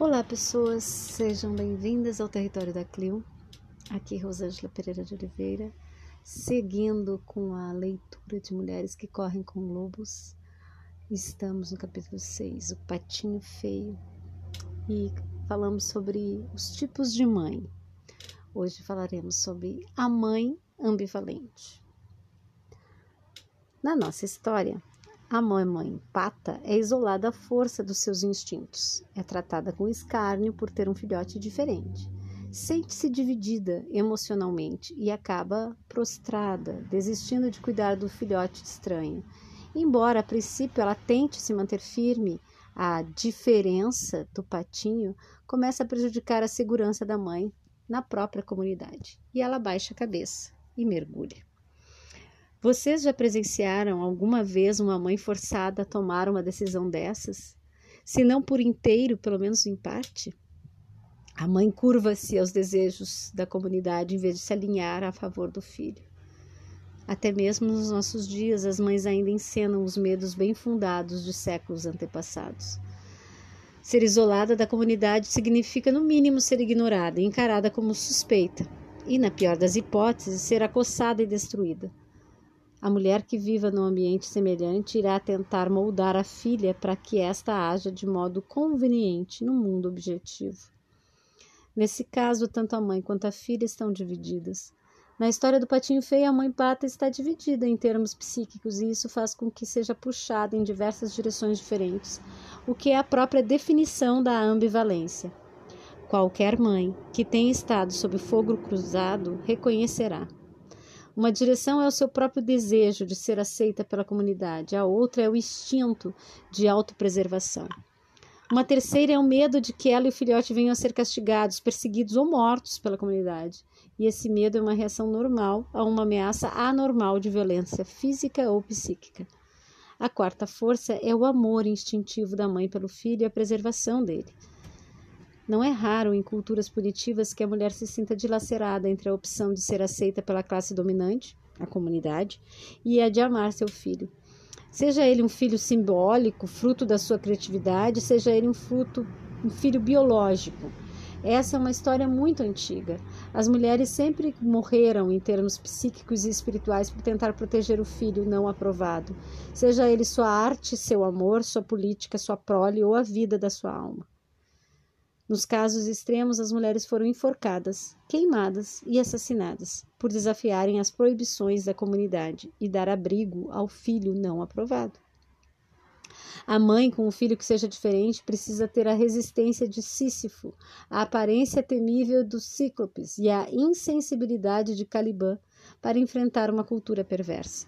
Olá, pessoas, sejam bem-vindas ao território da Clio. Aqui Rosângela Pereira de Oliveira, seguindo com a leitura de Mulheres que Correm com Lobos. Estamos no capítulo 6, O Patinho Feio, e falamos sobre os tipos de mãe. Hoje falaremos sobre a mãe ambivalente. Na nossa história, a mãe pata é isolada à força dos seus instintos, é tratada com escárnio por ter um filhote diferente. Sente-se dividida emocionalmente e acaba prostrada, desistindo de cuidar do filhote estranho. Embora a princípio ela tente se manter firme, a diferença do patinho começa a prejudicar a segurança da mãe na própria comunidade e ela baixa a cabeça e mergulha. Vocês já presenciaram alguma vez uma mãe forçada a tomar uma decisão dessas? Se não por inteiro, pelo menos em parte? A mãe curva-se aos desejos da comunidade em vez de se alinhar a favor do filho. Até mesmo nos nossos dias, as mães ainda encenam os medos bem fundados de séculos antepassados. Ser isolada da comunidade significa, no mínimo, ser ignorada e encarada como suspeita, e, na pior das hipóteses, ser acossada e destruída. A mulher que viva num ambiente semelhante irá tentar moldar a filha para que esta haja de modo conveniente no mundo objetivo. Nesse caso, tanto a mãe quanto a filha estão divididas. Na história do patinho feio, a mãe pata está dividida em termos psíquicos e isso faz com que seja puxada em diversas direções diferentes, o que é a própria definição da ambivalência. Qualquer mãe que tenha estado sob fogo cruzado reconhecerá. Uma direção é o seu próprio desejo de ser aceita pela comunidade, a outra é o instinto de autopreservação. Uma terceira é o medo de que ela e o filhote venham a ser castigados, perseguidos ou mortos pela comunidade. E esse medo é uma reação normal a uma ameaça anormal de violência física ou psíquica. A quarta força é o amor instintivo da mãe pelo filho e a preservação dele. Não é raro em culturas punitivas que a mulher se sinta dilacerada entre a opção de ser aceita pela classe dominante, a comunidade, e a de amar seu filho. Seja ele um filho simbólico, fruto da sua criatividade, seja ele um fruto, um filho biológico. Essa é uma história muito antiga. As mulheres sempre morreram em termos psíquicos e espirituais por tentar proteger o filho não aprovado, seja ele sua arte, seu amor, sua política, sua prole ou a vida da sua alma. Nos casos extremos, as mulheres foram enforcadas, queimadas e assassinadas por desafiarem as proibições da comunidade e dar abrigo ao filho não aprovado. A mãe com um filho que seja diferente precisa ter a resistência de Sísifo, a aparência temível dos cíclopes e a insensibilidade de Caliban para enfrentar uma cultura perversa.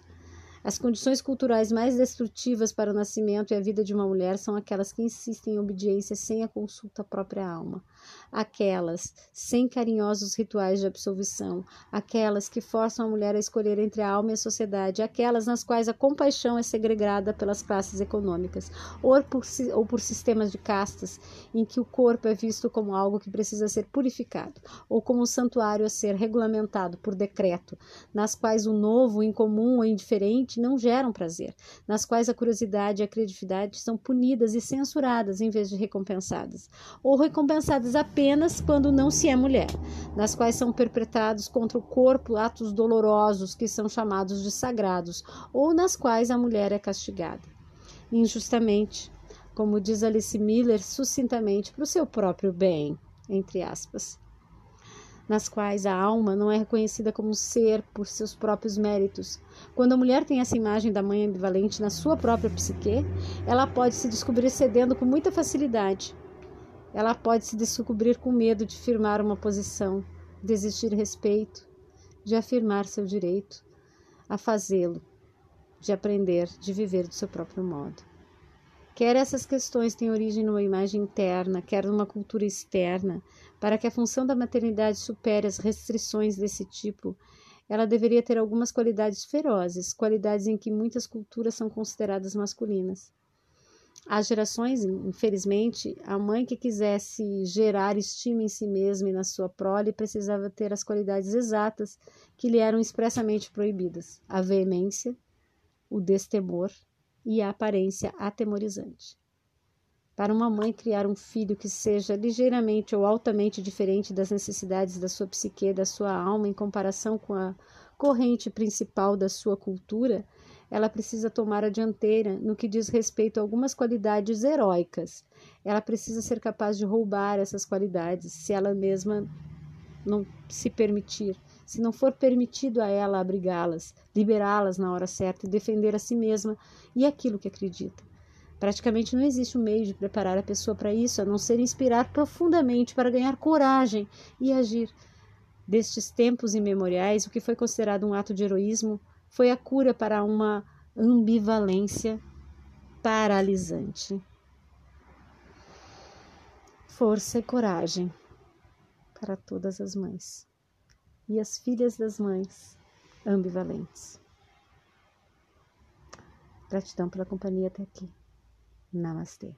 As condições culturais mais destrutivas para o nascimento e a vida de uma mulher são aquelas que insistem em obediência sem a consulta à própria alma, aquelas sem carinhosos rituais de absolvição, aquelas que forçam a mulher a escolher entre a alma e a sociedade, aquelas nas quais a compaixão é segregada pelas classes econômicas, ou por, ou por sistemas de castas, em que o corpo é visto como algo que precisa ser purificado, ou como um santuário a ser regulamentado por decreto, nas quais o novo, o incomum ou indiferente não geram prazer, nas quais a curiosidade e a criatividade são punidas e censuradas em vez de recompensadas, ou recompensadas apenas quando não se é mulher, nas quais são perpetrados contra o corpo atos dolorosos que são chamados de sagrados, ou nas quais a mulher é castigada. Injustamente, como diz Alice Miller sucintamente, para o seu próprio bem, entre aspas nas quais a alma não é reconhecida como ser por seus próprios méritos. Quando a mulher tem essa imagem da mãe ambivalente na sua própria psique, ela pode se descobrir cedendo com muita facilidade. Ela pode se descobrir com medo de firmar uma posição, de respeito, de afirmar seu direito a fazê-lo, de aprender, de viver do seu próprio modo. Quer essas questões tenham origem numa imagem interna, quer numa cultura externa, para que a função da maternidade supere as restrições desse tipo, ela deveria ter algumas qualidades ferozes, qualidades em que muitas culturas são consideradas masculinas. Há gerações, infelizmente, a mãe que quisesse gerar estima em si mesma e na sua prole precisava ter as qualidades exatas que lhe eram expressamente proibidas: a veemência, o destemor e a aparência atemorizante. Para uma mãe criar um filho que seja ligeiramente ou altamente diferente das necessidades da sua psique, da sua alma, em comparação com a corrente principal da sua cultura, ela precisa tomar a dianteira no que diz respeito a algumas qualidades heróicas. Ela precisa ser capaz de roubar essas qualidades, se ela mesma não se permitir, se não for permitido a ela abrigá-las, liberá-las na hora certa e defender a si mesma e aquilo que acredita. Praticamente não existe um meio de preparar a pessoa para isso, a não ser inspirar profundamente para ganhar coragem e agir. Destes tempos imemoriais, o que foi considerado um ato de heroísmo foi a cura para uma ambivalência paralisante. Força e coragem para todas as mães e as filhas das mães ambivalentes. Gratidão pela companhia até aqui. Namastê.